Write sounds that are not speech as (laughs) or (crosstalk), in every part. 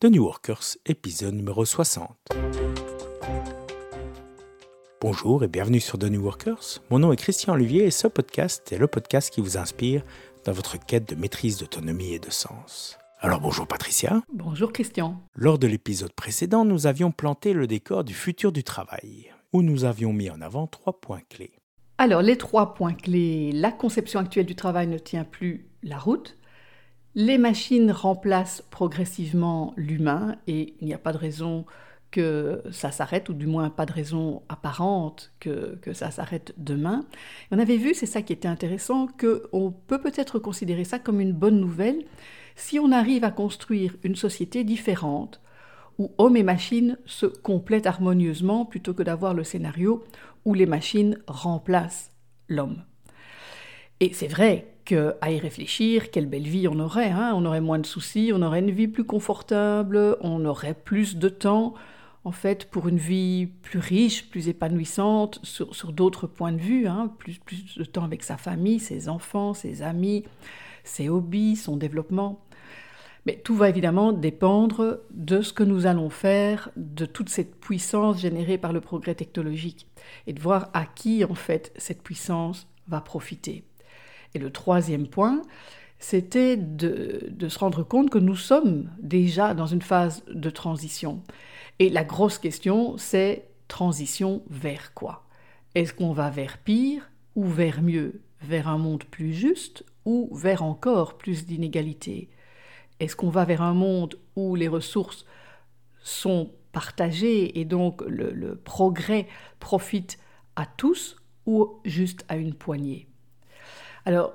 The New Workers, épisode numéro 60. Bonjour et bienvenue sur The New Workers. Mon nom est Christian Olivier et ce podcast est le podcast qui vous inspire dans votre quête de maîtrise d'autonomie et de sens. Alors bonjour Patricia. Bonjour Christian. Lors de l'épisode précédent, nous avions planté le décor du futur du travail, où nous avions mis en avant trois points clés. Alors les trois points clés, la conception actuelle du travail ne tient plus la route, les machines remplacent progressivement l'humain et il n'y a pas de raison que ça s'arrête, ou du moins pas de raison apparente que, ça s'arrête demain. on avait vu, c'est ça qui était intéressant, qu'on peut peut-être considérer ça comme une bonne nouvelle si on arrive à construire une société différente, où hommes et machines se complètent harmonieusement plutôt que d'avoir le scénario où les machines remplacent l'homme. Et c'est vrai qu'à y réfléchir, quelle belle vie on aurait. Hein. on aurait moins de soucis, on aurait une vie plus confortable, on aurait plus de temps, en fait, pour une vie plus riche, plus épanouissante, sur, d'autres points de vue, hein. plus, plus de temps avec sa famille, ses enfants, ses amis, ses hobbies, son développement. Mais tout va évidemment dépendre de ce que nous allons faire, de toute cette puissance générée par le progrès technologique, et de voir à qui, en fait, cette puissance va profiter. Et le troisième point, c'était de, se rendre compte que nous sommes déjà dans une phase de transition. Et la grosse question, c'est transition vers quoi? Est-ce qu'on va vers pire ou vers mieux? Vers un monde plus juste ou vers encore plus d'inégalités Est-ce qu'on va vers un monde où les ressources sont partagées et donc le progrès profite à tous ou juste à une poignée? Alors,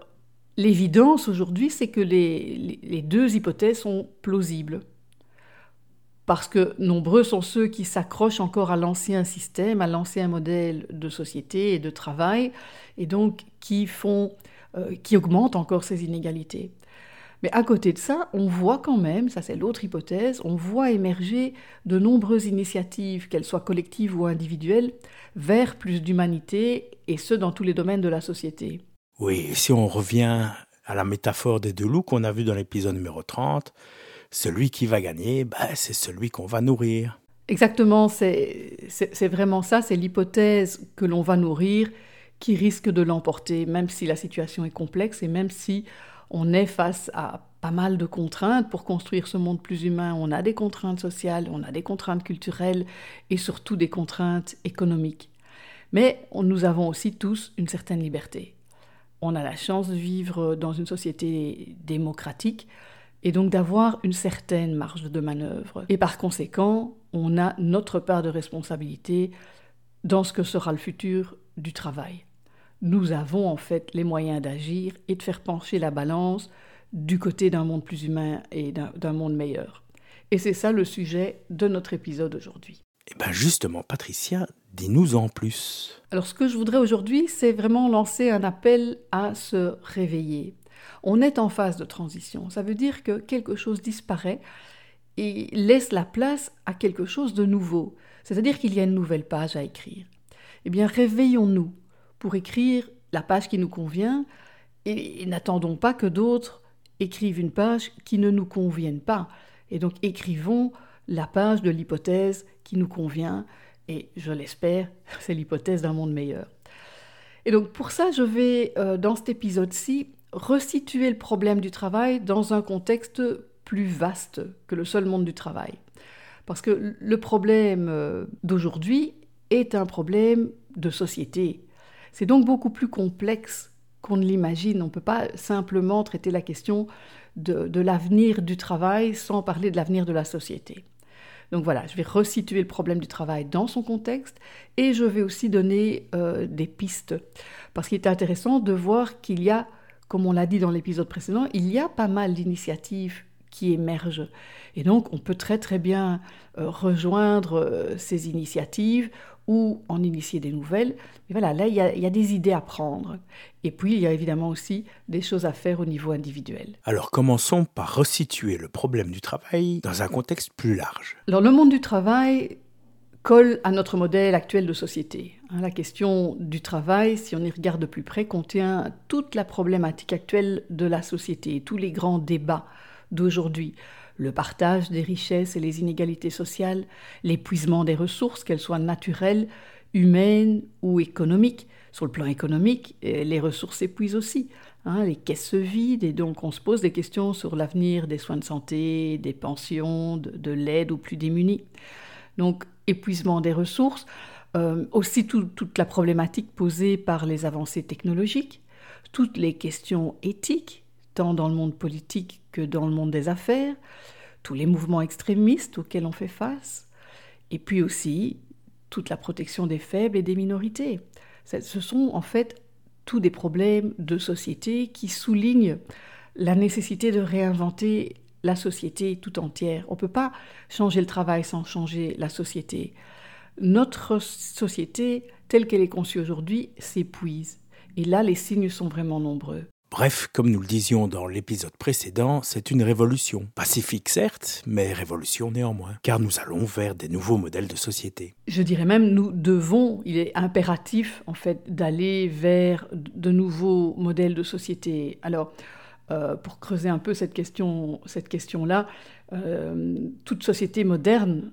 l'évidence aujourd'hui, c'est que les, deux hypothèses sont plausibles. Parce que nombreux sont ceux qui s'accrochent encore à l'ancien système, à l'ancien modèle de société et de travail, et donc qui font, euh, qui augmentent encore ces inégalités. Mais à côté de ça, on voit quand même, ça c'est l'autre hypothèse, on voit émerger de nombreuses initiatives, qu'elles soient collectives ou individuelles, vers plus d'humanité, et ce dans tous les domaines de la société. Oui, si on revient à la métaphore des deux loups qu'on a vu dans l'épisode numéro 30, celui qui va gagner, bah, c'est celui qu'on va nourrir. Exactement, c'est vraiment ça, c'est l'hypothèse que l'on va nourrir qui risque de l'emporter, même si la situation est complexe et même si on est face à pas mal de contraintes pour construire ce monde plus humain. On a des contraintes sociales, on a des contraintes culturelles et surtout des contraintes économiques. Mais nous avons aussi tous une certaine liberté on a la chance de vivre dans une société démocratique et donc d'avoir une certaine marge de manœuvre. Et par conséquent, on a notre part de responsabilité dans ce que sera le futur du travail. Nous avons en fait les moyens d'agir et de faire pencher la balance du côté d'un monde plus humain et d'un monde meilleur. Et c'est ça le sujet de notre épisode aujourd'hui. Eh bien justement, Patricia, dis-nous en plus. Alors ce que je voudrais aujourd'hui, c'est vraiment lancer un appel à se réveiller. On est en phase de transition. Ça veut dire que quelque chose disparaît et laisse la place à quelque chose de nouveau. C'est-à-dire qu'il y a une nouvelle page à écrire. Eh bien, réveillons-nous pour écrire la page qui nous convient et n'attendons pas que d'autres écrivent une page qui ne nous convienne pas. Et donc écrivons la page de l'hypothèse qui nous convient, et je l'espère, (laughs) c'est l'hypothèse d'un monde meilleur. Et donc pour ça, je vais, euh, dans cet épisode-ci, resituer le problème du travail dans un contexte plus vaste que le seul monde du travail. Parce que le problème euh, d'aujourd'hui est un problème de société. C'est donc beaucoup plus complexe qu'on ne l'imagine. On ne peut pas simplement traiter la question de l'avenir du travail sans parler de l'avenir de la société. Donc voilà, je vais resituer le problème du travail dans son contexte et je vais aussi donner euh, des pistes. Parce qu'il est intéressant de voir qu'il y a, comme on l'a dit dans l'épisode précédent, il y a pas mal d'initiatives qui émergent. Et donc on peut très très bien euh, rejoindre euh, ces initiatives ou en initier des nouvelles. Mais voilà, là, il y, a, il y, a, des idées à prendre. Et puis, il y a évidemment aussi des choses à faire au niveau individuel. Alors, commençons par resituer le problème du travail dans un contexte plus large. Alors, le monde du travail colle à notre modèle actuel de société. Hein, la question du travail, si on y regarde de plus près, contient toute la problématique actuelle de la société, tous les grands débats d'aujourd'hui. Le partage des richesses et les inégalités sociales, l'épuisement des ressources, qu'elles soient naturelles, humaines ou économiques. Sur le plan économique, les ressources s'épuisent aussi. Hein, les caisses se vident et donc on se pose des questions sur l'avenir des soins de santé, des pensions, de, l'aide aux plus démunis. Donc épuisement des ressources, euh, aussi toute la problématique posée par les avancées technologiques, toutes les questions éthiques, tant dans le monde politique que dans le monde des affaires, tous les mouvements extrémistes auxquels on fait face, et puis aussi toute la protection des faibles et des minorités. Ce sont en fait tous des problèmes de société qui soulignent la nécessité de réinventer la société tout entière. On ne peut pas changer le travail sans changer la société. Notre société, telle qu'elle est conçue aujourd'hui, s'épuise. Et là, les signes sont vraiment nombreux. Bref, comme nous le disions dans l'épisode précédent, c'est une révolution. Pacifique certes, mais révolution néanmoins, car nous allons vers des nouveaux modèles de société. Je dirais même, nous devons, il est impératif en fait d'aller vers de nouveaux modèles de société. Alors, euh, pour creuser un peu cette question, cette question-là, euh, toute société moderne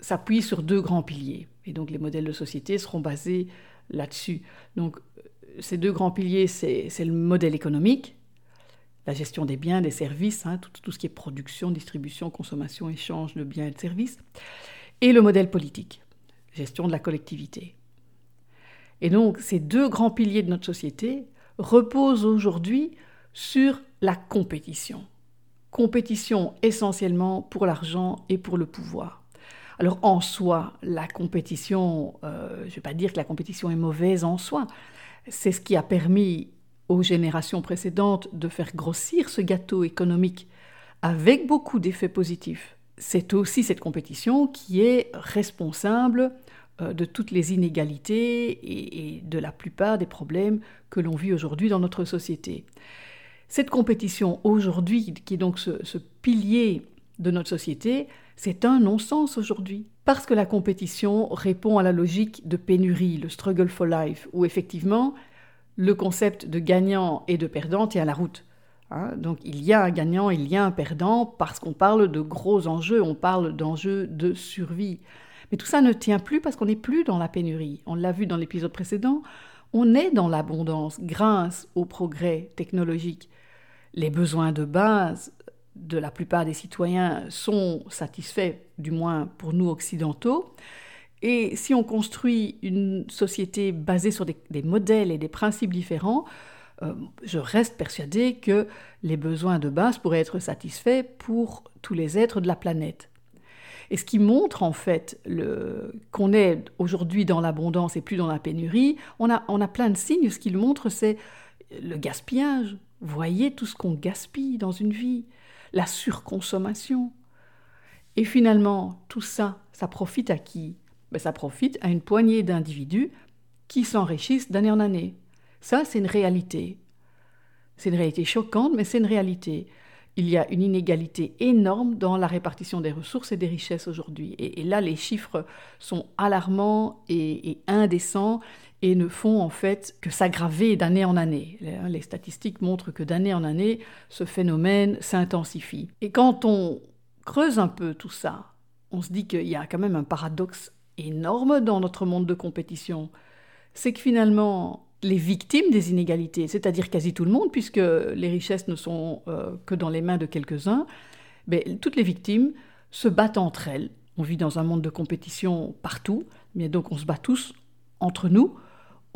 s'appuie sur deux grands piliers, et donc les modèles de société seront basés là-dessus. Donc ces deux grands piliers, c'est le modèle économique, la gestion des biens, des services, hein, tout, ce qui est production, distribution, consommation, échange de biens et de services, et le modèle politique, gestion de la collectivité. Et donc ces deux grands piliers de notre société reposent aujourd'hui sur la compétition. Compétition essentiellement pour l'argent et pour le pouvoir. Alors en soi, la compétition, euh, je ne vais pas dire que la compétition est mauvaise en soi, c'est ce qui a permis aux générations précédentes de faire grossir ce gâteau économique avec beaucoup d'effets positifs. C'est aussi cette compétition qui est responsable euh, de toutes les inégalités et de la plupart des problèmes que l'on vit aujourd'hui dans notre société. Cette compétition aujourd'hui, qui est donc ce, ce pilier de notre société, c'est un non-sens aujourd'hui. Parce que la compétition répond à la logique de pénurie, le struggle for life, où effectivement le concept de gagnant et de perdant tient la route. Hein. donc il y a un gagnant, il y a un perdant, parce qu'on parle de gros enjeux, on parle d'enjeux de survie. Mais tout ça ne tient plus parce qu'on n'est plus dans la pénurie. On l'a vu dans l'épisode précédent, on est dans l'abondance grâce au progrès technologique. Les besoins de base de la plupart des citoyens sont satisfaits, du moins pour nous occidentaux. Et si on construit une société basée sur des, modèles et des principes différents, euh, je reste persuadée que les besoins de base pourraient être satisfaits pour tous les êtres de la planète. Et ce qui montre en fait qu'on est aujourd'hui dans l'abondance et plus dans la pénurie, on a, on a plein de signes. Ce qu'il montre, c'est le gaspillage. Voyez tout ce qu'on gaspille dans une vie la surconsommation. Et finalement, tout ça, ça profite à qui? Ben, Ça profite à une poignée d'individus qui s'enrichissent d'année en année. Ça, c'est une réalité. C'est une réalité choquante, mais c'est une réalité. Il y a une inégalité énorme dans la répartition des ressources et des richesses aujourd'hui. Et, là, les chiffres sont alarmants et indécents et ne font en fait que s'aggraver d'année en année. Les statistiques montrent que d'année en année, ce phénomène s'intensifie. Et quand on creuse un peu tout ça, on se dit qu'il y a quand même un paradoxe énorme dans notre monde de compétition. C'est que finalement, les victimes des inégalités, c'est-à-dire quasi tout le monde, puisque les richesses ne sont euh, que dans les mains de quelques-uns, mais toutes les victimes se battent entre elles. On vit dans un monde de compétition partout, mais donc on se bat tous entre nous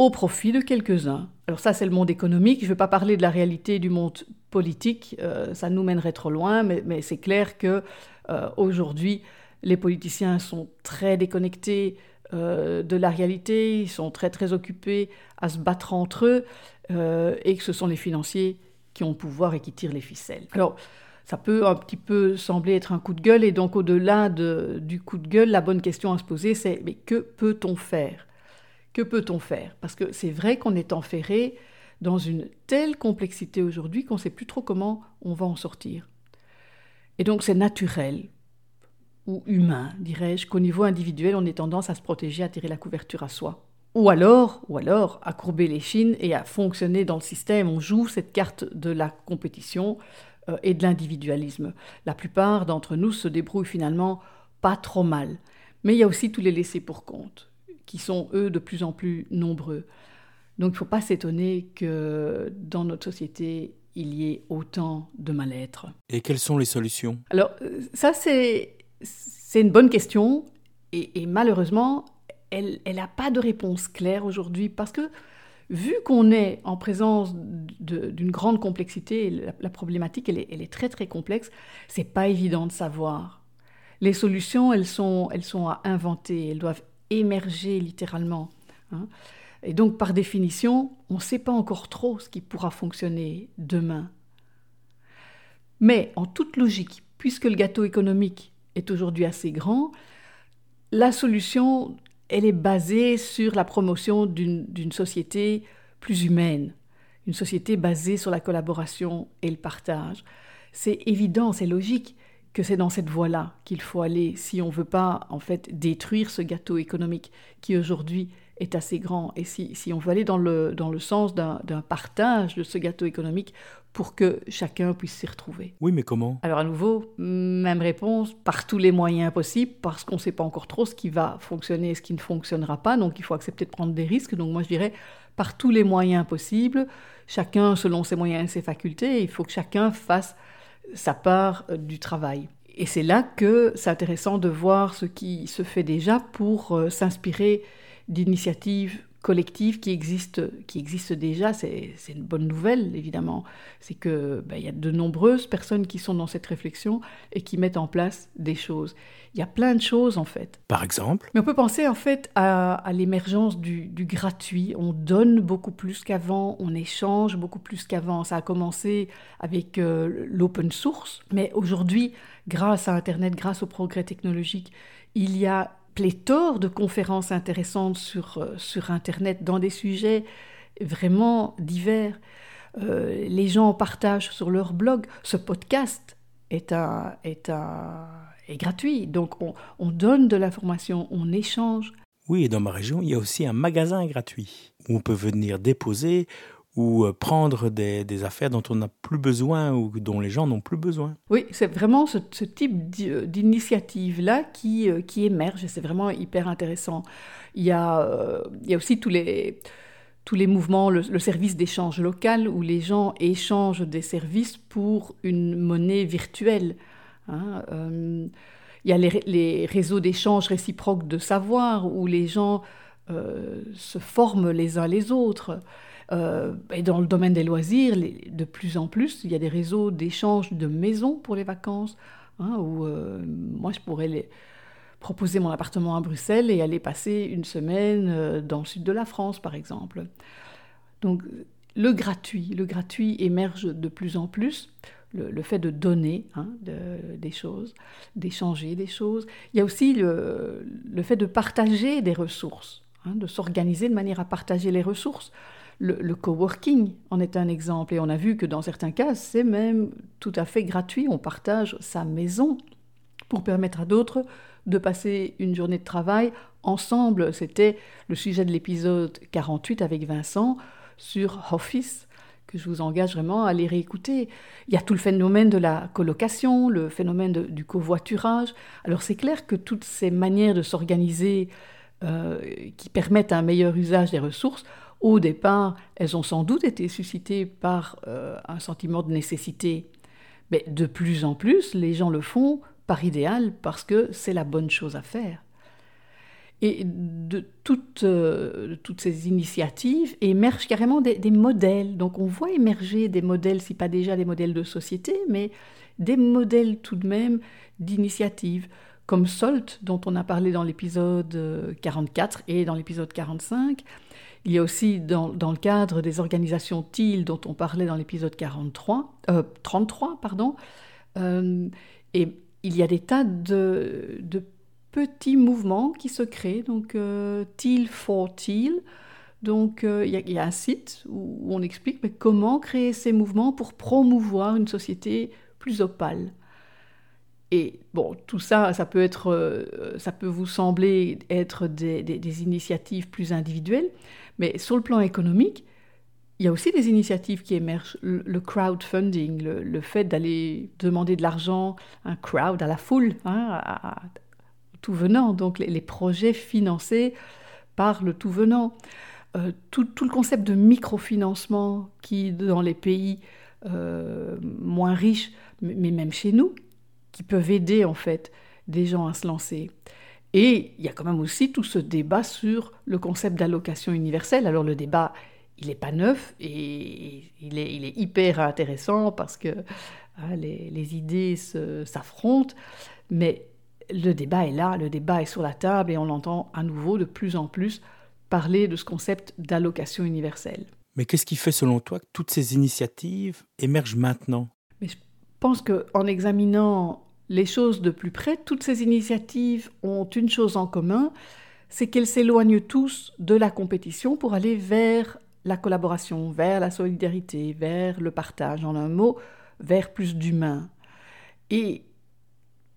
au profit de quelques-uns. Alors ça, c'est le monde économique. Je ne vais pas parler de la réalité du monde politique, euh, ça nous mènerait trop loin, mais, c'est clair que euh, aujourd'hui, les politiciens sont très déconnectés euh, de la réalité, ils sont très très occupés à se battre entre eux, et que ce sont les financiers qui ont le pouvoir et qui tirent les ficelles. Alors, ça peut un petit peu sembler être un coup de gueule, et donc au-delà du coup de gueule, la bonne question à se poser, c'est mais que peut-on faire? Que peut-on faire? Parce que c'est vrai qu'on est enferré dans une telle complexité aujourd'hui qu'on ne sait plus trop comment on va en sortir. Et donc c'est naturel, ou humain, dirais-je, qu'au niveau individuel, on ait tendance à se protéger, à tirer la couverture à soi. Ou alors, ou alors, à courber les chines et à fonctionner dans le système. On joue cette carte de la compétition euh, et de l'individualisme. La plupart d'entre nous se débrouillent finalement pas trop mal. Mais il y a aussi tous les laissés pour compte, qui sont eux de plus en plus nombreux. Donc il ne faut pas s'étonner que dans notre société, il y ait autant de mal-être. Et quelles sont les solutions? Alors euh, ça, c'est, c'est une bonne question. Et, malheureusement, elle n'a pas de réponse claire aujourd'hui parce que vu qu'on est en présence d'une grande complexité, la, problématique elle est, elle est, très très complexe, c'est pas évident de savoir. Les solutions, elles sont, elles sont à inventer, elles doivent émerger littéralement. Hein. Et donc, par définition, on ne sait pas encore trop ce qui pourra fonctionner demain. Mais en toute logique, puisque le gâteau économique est aujourd'hui assez grand, la solution, elle est basée sur la promotion d'une société plus humaine, une société basée sur la collaboration et le partage. C'est évident, c'est logique que c'est dans cette voie-là qu'il faut aller si on ne veut pas en fait détruire ce gâteau économique qui aujourd'hui est assez grand. Et si, si on veut aller dans le, dans le sens d'un partage de ce gâteau économique pour que chacun puisse s'y retrouver. Oui, mais comment? Alors à nouveau, même réponse, par tous les moyens possibles, parce qu'on ne sait pas encore trop ce qui va fonctionner et ce qui ne fonctionnera pas, donc il faut accepter de prendre des risques. Donc moi je dirais, par tous les moyens possibles, chacun selon ses moyens et ses facultés, il faut que chacun fasse sa part euh, du travail. Et c'est là que c'est intéressant de voir ce qui se fait déjà pour euh, s'inspirer d'initiatives collectives qui existent, qui existent déjà. C'est une bonne nouvelle, évidemment. C'est qu'il ben, y a de nombreuses personnes qui sont dans cette réflexion et qui mettent en place des choses. Il y a plein de choses, en fait. Par exemple? Mais on peut penser, en fait, à, l'émergence du, gratuit. On donne beaucoup plus qu'avant, on échange beaucoup plus qu'avant. Ça a commencé avec euh, l'open source, mais aujourd'hui, grâce à Internet, grâce au progrès technologique, il y a pléthore de conférences intéressantes sur, euh, sur Internet dans des sujets vraiment divers. Euh, les gens partagent sur leur blog. Ce podcast est, un, est, un, est gratuit, donc on, on donne de l'information, on échange. Oui, et dans ma région, il y a aussi un magasin gratuit où on peut venir déposer ou euh, prendre des, affaires dont on n'a plus besoin ou dont les gens n'ont plus besoin. Oui, c'est vraiment ce, type euh, d'initiative-là qui, euh, qui émerge c'est vraiment hyper intéressant. Il y a, aussi tous les, mouvements, le, service d'échange local où les gens échangent des services pour une monnaie virtuelle. Hein. il y a les, les réseaux d'échange réciproque de savoir où les gens se forment les uns les autres. Euh, et dans le domaine des loisirs, de plus en plus, il y a des réseaux d'échange de maisons pour les vacances, hein, où euh, moi je pourrais proposer mon appartement à Bruxelles et aller passer une semaine euh, dans le sud de la France, par exemple. Donc le gratuit, le gratuit émerge de plus en plus. Le, fait de donner hein, des choses, d'échanger des choses. Il y a aussi le, fait de partager des ressources, hein, de s'organiser de manière à partager les ressources. Le, coworking en est un exemple et on a vu que dans certains cas, c'est même tout à fait gratuit. On partage sa maison pour permettre à d'autres de passer une journée de travail ensemble. C'était le sujet de l'épisode 48 avec Vincent sur Office que je vous engage vraiment à aller réécouter. Il y a tout le phénomène de la colocation, le phénomène du covoiturage. Alors c'est clair que toutes ces manières de s'organiser euh, qui permettent un meilleur usage des ressources au départ, elles ont sans doute été suscitées par euh, un sentiment de nécessité. Mais de plus en plus, les gens le font par idéal parce que c'est la bonne chose à faire. Et de toutes, euh, ces initiatives émergent carrément des, des, modèles. Donc on voit émerger des modèles, si pas déjà des modèles de société, mais des modèles tout de même d'initiatives, comme SOLT, dont on a parlé dans l'épisode 44 et dans l'épisode 45, il y a aussi dans, le cadre des organisations TIL dont on parlait dans l'épisode 43, 33, pardon, euh, et il y a des tas de, petits mouvements qui se créent, donc euh, TIL for TIL. Donc euh, il, y a, un site où, on explique mais comment créer ces mouvements pour promouvoir une société plus opale. Et bon, tout ça, ça peut, être, ça peut vous sembler être des, des initiatives plus individuelles, mais sur le plan économique, il y a aussi des initiatives qui émergent. Le, crowdfunding, le, fait d'aller demander de l'argent, un crowd à la foule, hein, à, tout venant, donc les, projets financés par le tout venant. Euh, tout, le concept de microfinancement qui, dans les pays euh, moins riches, mais même chez nous, qui peuvent aider en fait des gens à se lancer. Et il y a quand même aussi tout ce débat sur le concept d'allocation universelle. Alors le débat, il n'est pas neuf et il est, il est, hyper intéressant parce que hein, les, les, idées s'affrontent, mais le débat est là, le débat est sur la table et on entend à nouveau de plus en plus parler de ce concept d'allocation universelle. Mais qu'est-ce qui fait selon toi que toutes ces initiatives émergent maintenant? Mais Je pense qu'en examinant les choses de plus près, toutes ces initiatives ont une chose en commun, c'est qu'elles s'éloignent tous de la compétition pour aller vers la collaboration, vers la solidarité, vers le partage, en un mot, vers plus d'humain. Et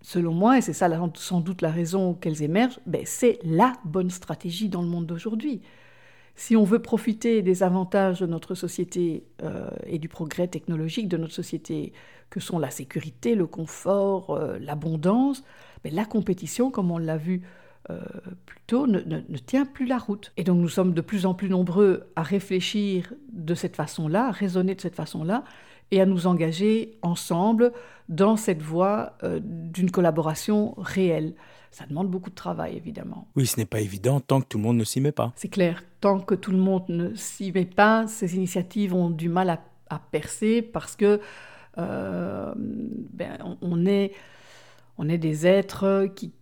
selon moi, et c'est ça sans doute la raison qu'elles émergent, ben c'est la bonne stratégie dans le monde d'aujourd'hui. Si on veut profiter des avantages de notre société euh, et du progrès technologique de notre société, que sont la sécurité, le confort, euh, l'abondance, ben la compétition, comme on l'a vu euh, plutôt ne, ne, tient plus la route. Et donc nous sommes de plus en plus nombreux à réfléchir de cette façon-là, à raisonner de cette façon-là, et à nous engager ensemble dans cette voie d'une collaboration réelle. Ça demande beaucoup de travail, évidemment. Oui, ce n'est pas évident tant que tout le monde ne s'y met pas. C'est clair, tant que tout le monde ne s'y met pas, ces initiatives ont du mal à, à percer parce que euh, ben, on est on est des êtres qui,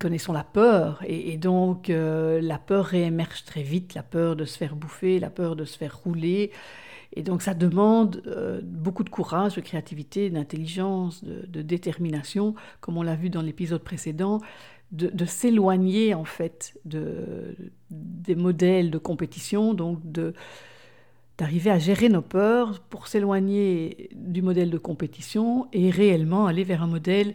connaissons la peur, et, donc euh, la peur réémerge très vite, la peur de se faire bouffer, la peur de se faire rouler, et donc ça demande euh, beaucoup de courage, de créativité, d'intelligence, de, détermination, comme on l'a vu dans l'épisode précédent, de, s'éloigner en fait de, des modèles de compétition, donc d'arriver à gérer nos peurs pour s'éloigner du modèle de compétition et réellement aller vers un modèle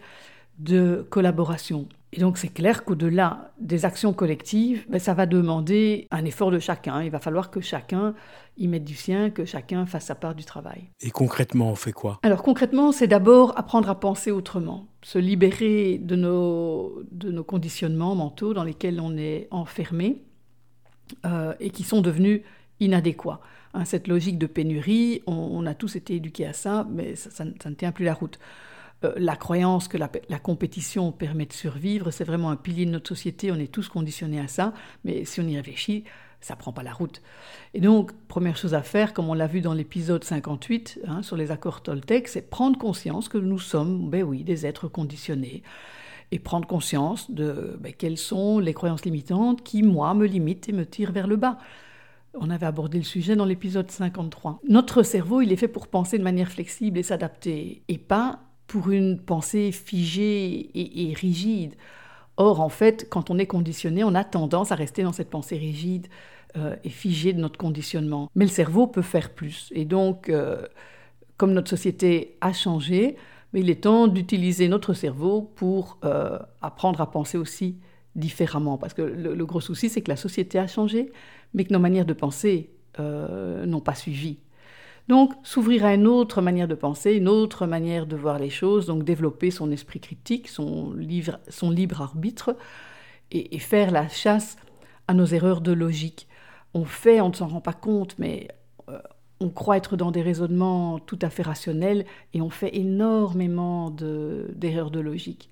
de collaboration. Et donc c'est clair qu'au-delà des actions collectives, ben, ça va demander un effort de chacun. Il va falloir que chacun y mette du sien, que chacun fasse sa part du travail. Et concrètement, on fait quoi? Alors concrètement, c'est d'abord apprendre à penser autrement, se libérer de nos, de nos conditionnements mentaux dans lesquels on est enfermé euh, et qui sont devenus inadéquats. Hein, cette logique de pénurie, on, a tous été éduqués à ça, mais ça ne tient plus la route. Euh, la croyance que la, compétition permet de survivre, c'est vraiment un pilier de notre société, on est tous conditionnés à ça, mais si on y réfléchit, ça prend pas la route. Et donc, première chose à faire, comme on l'a vu dans l'épisode 58 hein, sur les accords Toltec, c'est prendre conscience que nous sommes, ben oui, des êtres conditionnés et prendre conscience de ben, quelles sont les croyances limitantes qui, moi, me limitent et me tirent vers le bas. On avait abordé le sujet dans l'épisode 53. Notre cerveau, il est fait pour penser de manière flexible et s'adapter, et pas pour une pensée figée et, rigide. Or, en fait, quand on est conditionné, on a tendance à rester dans cette pensée rigide euh, et figée de notre conditionnement. Mais le cerveau peut faire plus. Et donc, euh, comme notre société a changé, il est temps d'utiliser notre cerveau pour euh, apprendre à penser aussi différemment. Parce que le gros souci, c'est que la société a changé, mais que nos manières de penser n'ont pas suivi. Donc, s'ouvrir à une autre manière de penser, une autre manière de voir les choses, donc développer son esprit critique, son, libre arbitre, et, faire la chasse à nos erreurs de logique. On fait, on ne s'en rend pas compte, mais euh, on croit être dans des raisonnements tout à fait rationnels, et on fait énormément d'erreurs de, de logique.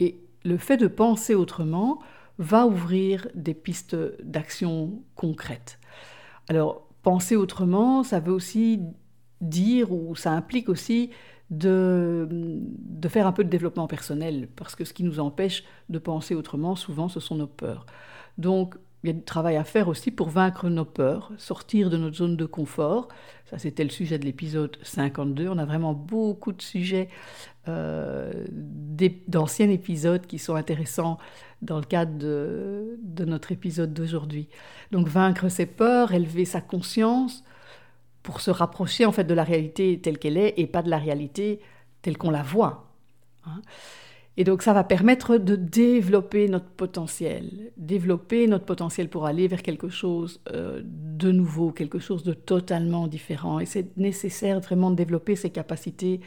Et le fait de penser autrement va ouvrir des pistes d'action concrètes. Alors, penser autrement, ça veut aussi dire, ou ça implique aussi de, faire un peu de développement personnel, parce que ce qui nous empêche de penser autrement, souvent, ce sont nos peurs. Il y a du travail à faire aussi pour vaincre nos peurs, sortir de notre zone de confort. Ça, c'était le sujet de l'épisode 52. On a vraiment beaucoup de sujets euh, d'anciens épisodes qui sont intéressants dans le cadre de, notre épisode d'aujourd'hui. Donc, vaincre ses peurs, élever sa conscience pour se rapprocher en fait de la réalité telle qu'elle est et pas de la réalité telle qu'on la voit. Hein. Et donc ça va permettre de développer notre potentiel, développer notre potentiel pour aller vers quelque chose euh, de nouveau quelque chose de totalement différent. Et c'est nécessaire vraiment de développer ces capacités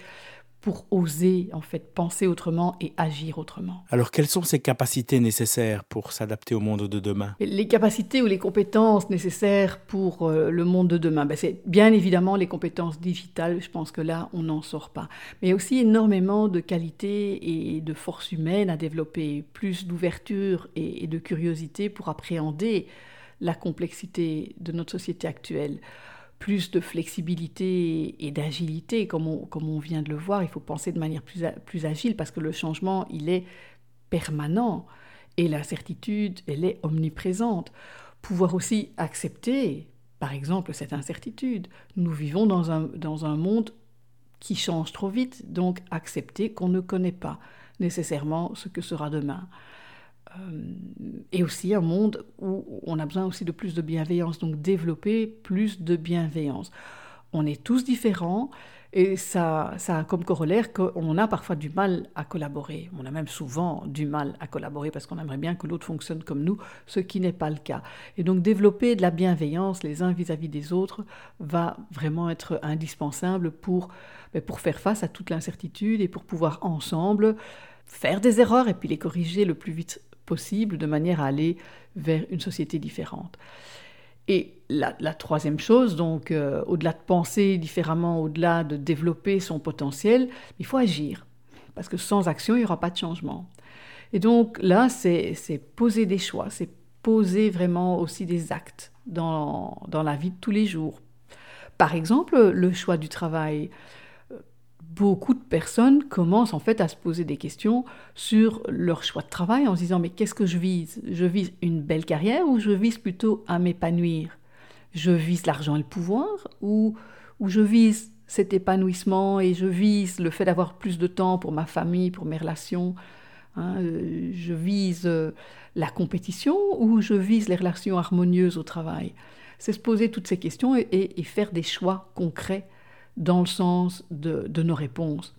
pour oser en fait penser autrement et agir autrement. Alors quelles sont ces capacités nécessaires pour s'adapter au monde de demain? Les capacités ou les compétences nécessaires pour euh, le monde de demain, ben, c'est bien évidemment les compétences digitales, je pense que là on n'en sort pas. Mais il y a aussi énormément de qualités et de forces humaines à développer, plus d'ouverture et de curiosité pour appréhender la complexité de notre société actuelle plus de flexibilité et d'agilité, comme on, comme on vient de le voir. Il faut penser de manière plus, plus agile parce que le changement, il est permanent et l'incertitude, elle est omniprésente. Pouvoir aussi accepter, par exemple, cette incertitude. Nous vivons dans un, dans un monde qui change trop vite, donc accepter qu'on ne connaît pas nécessairement ce que sera demain. Euh, et aussi un monde où on a besoin aussi de plus de bienveillance, donc développer plus de bienveillance. On est tous différents et ça, ça a comme corollaire qu'on a parfois du mal à collaborer. On a même souvent du mal à collaborer parce qu'on aimerait bien que l'autre fonctionne comme nous, ce qui n'est pas le cas. Et donc développer de la bienveillance les uns vis-à-vis des autres va vraiment être indispensable pour, ben, pour faire face à toute l'incertitude et pour pouvoir ensemble faire des erreurs et puis les corriger le plus vite possible de manière à aller vers une société différente. Et la, troisième chose, donc, euh, au-delà de penser différemment, au-delà de développer son potentiel, il faut agir. Parce que sans action, il n'y aura pas de changement. Et donc là, c'est poser des choix, c'est poser vraiment aussi des actes dans, dans la vie de tous les jours. Par exemple, le choix du travail beaucoup de personnes commencent en fait à se poser des questions sur leur choix de travail en se disant mais qu'est-ce que je vise? Je vise une belle carrière ou je vise plutôt à m'épanouir? Je vise l'argent et le pouvoir ou, ou je vise cet épanouissement et je vise le fait d'avoir plus de temps pour ma famille, pour mes relations? Hein, euh, Je vise euh, la compétition ou je vise les relations harmonieuses au travail? C'est se poser toutes ces questions et faire des choix concrets dans le sens de, nos réponses.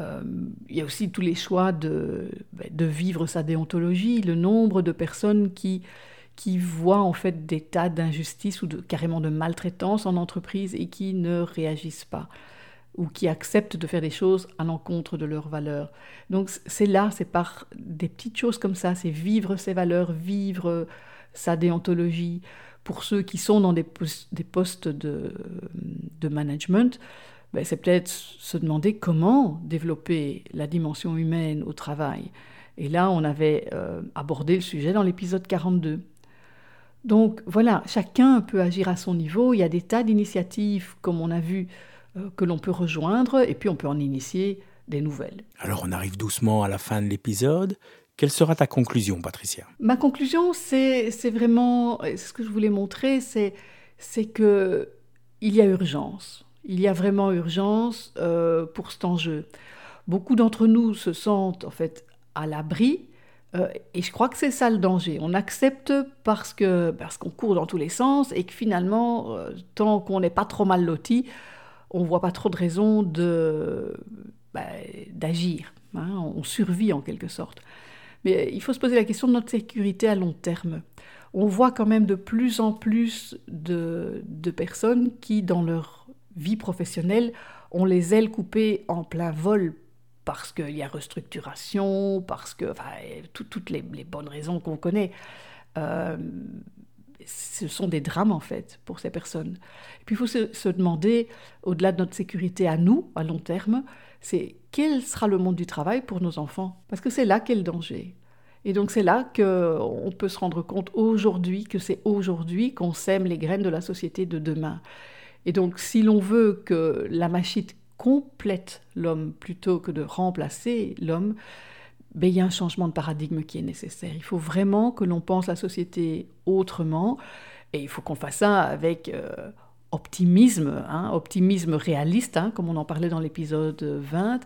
Euh, il y a aussi tous les choix de, ben, de, vivre sa déontologie, le nombre de personnes qui, qui voient en fait des tas d'injustices ou de, carrément de maltraitance en entreprise et qui ne réagissent pas ou qui acceptent de faire des choses à l'encontre de leurs valeurs. Donc c'est là, c'est par des petites choses comme ça, c'est vivre ses valeurs, vivre sa déontologie, pour ceux qui sont dans des, postes de, management, ben, c'est peut-être se demander comment développer la dimension humaine au travail. Et là, on avait euh, abordé le sujet dans l'épisode 42. Donc voilà, chacun peut agir à son niveau. Il y a des tas d'initiatives, comme on a vu, euh, que l'on peut rejoindre, et puis on peut en initier des nouvelles. Alors on arrive doucement à la fin de l'épisode. Quelle sera ta conclusion, Patricia? Ma conclusion, c'est vraiment, ce que je voulais montrer, c'est que il y a urgence. Il y a vraiment urgence euh, pour cet enjeu. Beaucoup d'entre nous se sentent en fait à l'abri, euh, et je crois que c'est ça le danger. On accepte parce qu'on court dans tous les sens et que finalement, euh, tant qu'on n'est pas trop mal loti, on voit pas trop de raisons de bah, d'agir. Hein. on survit en quelque sorte. Mais il faut se poser la question de notre sécurité à long terme. On voit quand même de plus en plus de, personnes qui, dans leur vie professionnelle, ont les ailes coupées en plein vol parce qu'il y a restructuration, parce que, enfin, toutes les, bonnes raisons qu'on connaît. Euh, ce sont des drames en fait pour ces personnes. Et puis il faut se demander, au-delà de notre sécurité à nous, à long terme, c'est quel sera le monde du travail pour nos enfants? Parce que c'est là qu'est le danger. Et donc c'est là qu'on peut se rendre compte aujourd'hui que c'est aujourd'hui qu'on sème les graines de la société de demain. Et donc si l'on veut que la machine complète l'homme plutôt que de remplacer l'homme, ben, il y a un changement de paradigme qui est nécessaire. Il faut vraiment que l'on pense la société autrement et il faut qu'on fasse ça avec euh, optimisme, hein, optimisme réaliste, hein, comme on en parlait dans l'épisode 20,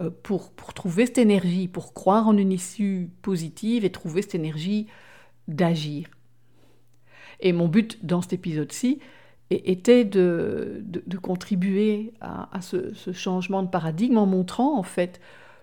euh, pour, pour trouver cette énergie, pour croire en une issue positive et trouver cette énergie d'agir. Et mon but dans cet épisode-ci était de, de, contribuer à, ce, changement de paradigme en montrant en fait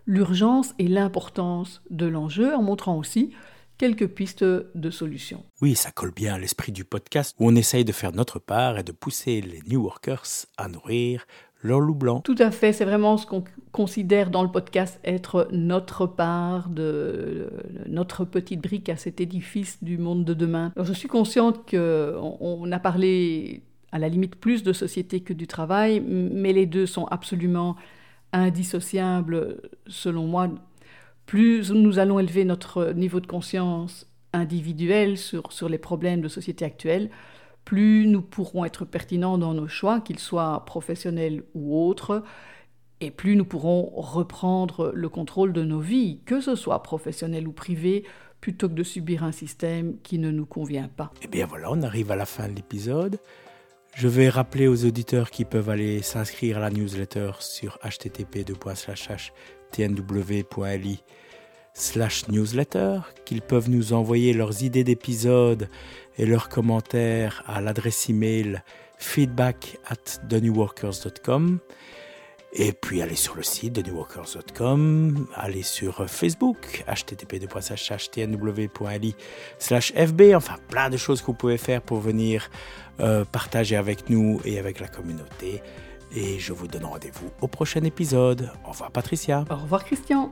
l'urgence et l'importance de l'enjeu, en montrant aussi quelques pistes de solutions. Oui, ça colle bien à l'esprit du podcast où on essaye de faire notre part et de pousser les New Workers à nourrir leur loup blanc. Tout à fait, c'est vraiment ce qu'on considère dans le podcast être notre part de notre petite brique à cet édifice du monde de demain. je suis consciente qu'on on a parlé à la limite plus de société que du travail, mais les deux sont absolument indissociables selon moi plus nous allons élever notre niveau de conscience individuel sur, sur les problèmes de société actuelle, plus nous pourrons être pertinents dans nos choix, qu'ils soient professionnels ou autres, et plus nous pourrons reprendre le contrôle de nos vies, que ce soit professionnel ou privé, plutôt que de subir un système qui ne nous convient pas. Eh bien voilà, on arrive à la fin de l'épisode. Je vais rappeler aux auditeurs qui peuvent aller s'inscrire à la newsletter sur http://tnw.li slash newsletter, qu'ils peuvent nous envoyer leurs idées d'épisodes et leurs commentaires à l'adresse email feedback at thenewworkers.com et puis aller sur le site de newworkers.com, aller sur Facebook, http://tnw.li slash fb, enfin plein de choses que vous pouvez faire pour venir euh, partager avec nous et avec la communauté. Et je vous donne rendez-vous au prochain épisode. Au revoir Patricia. Au revoir Christian.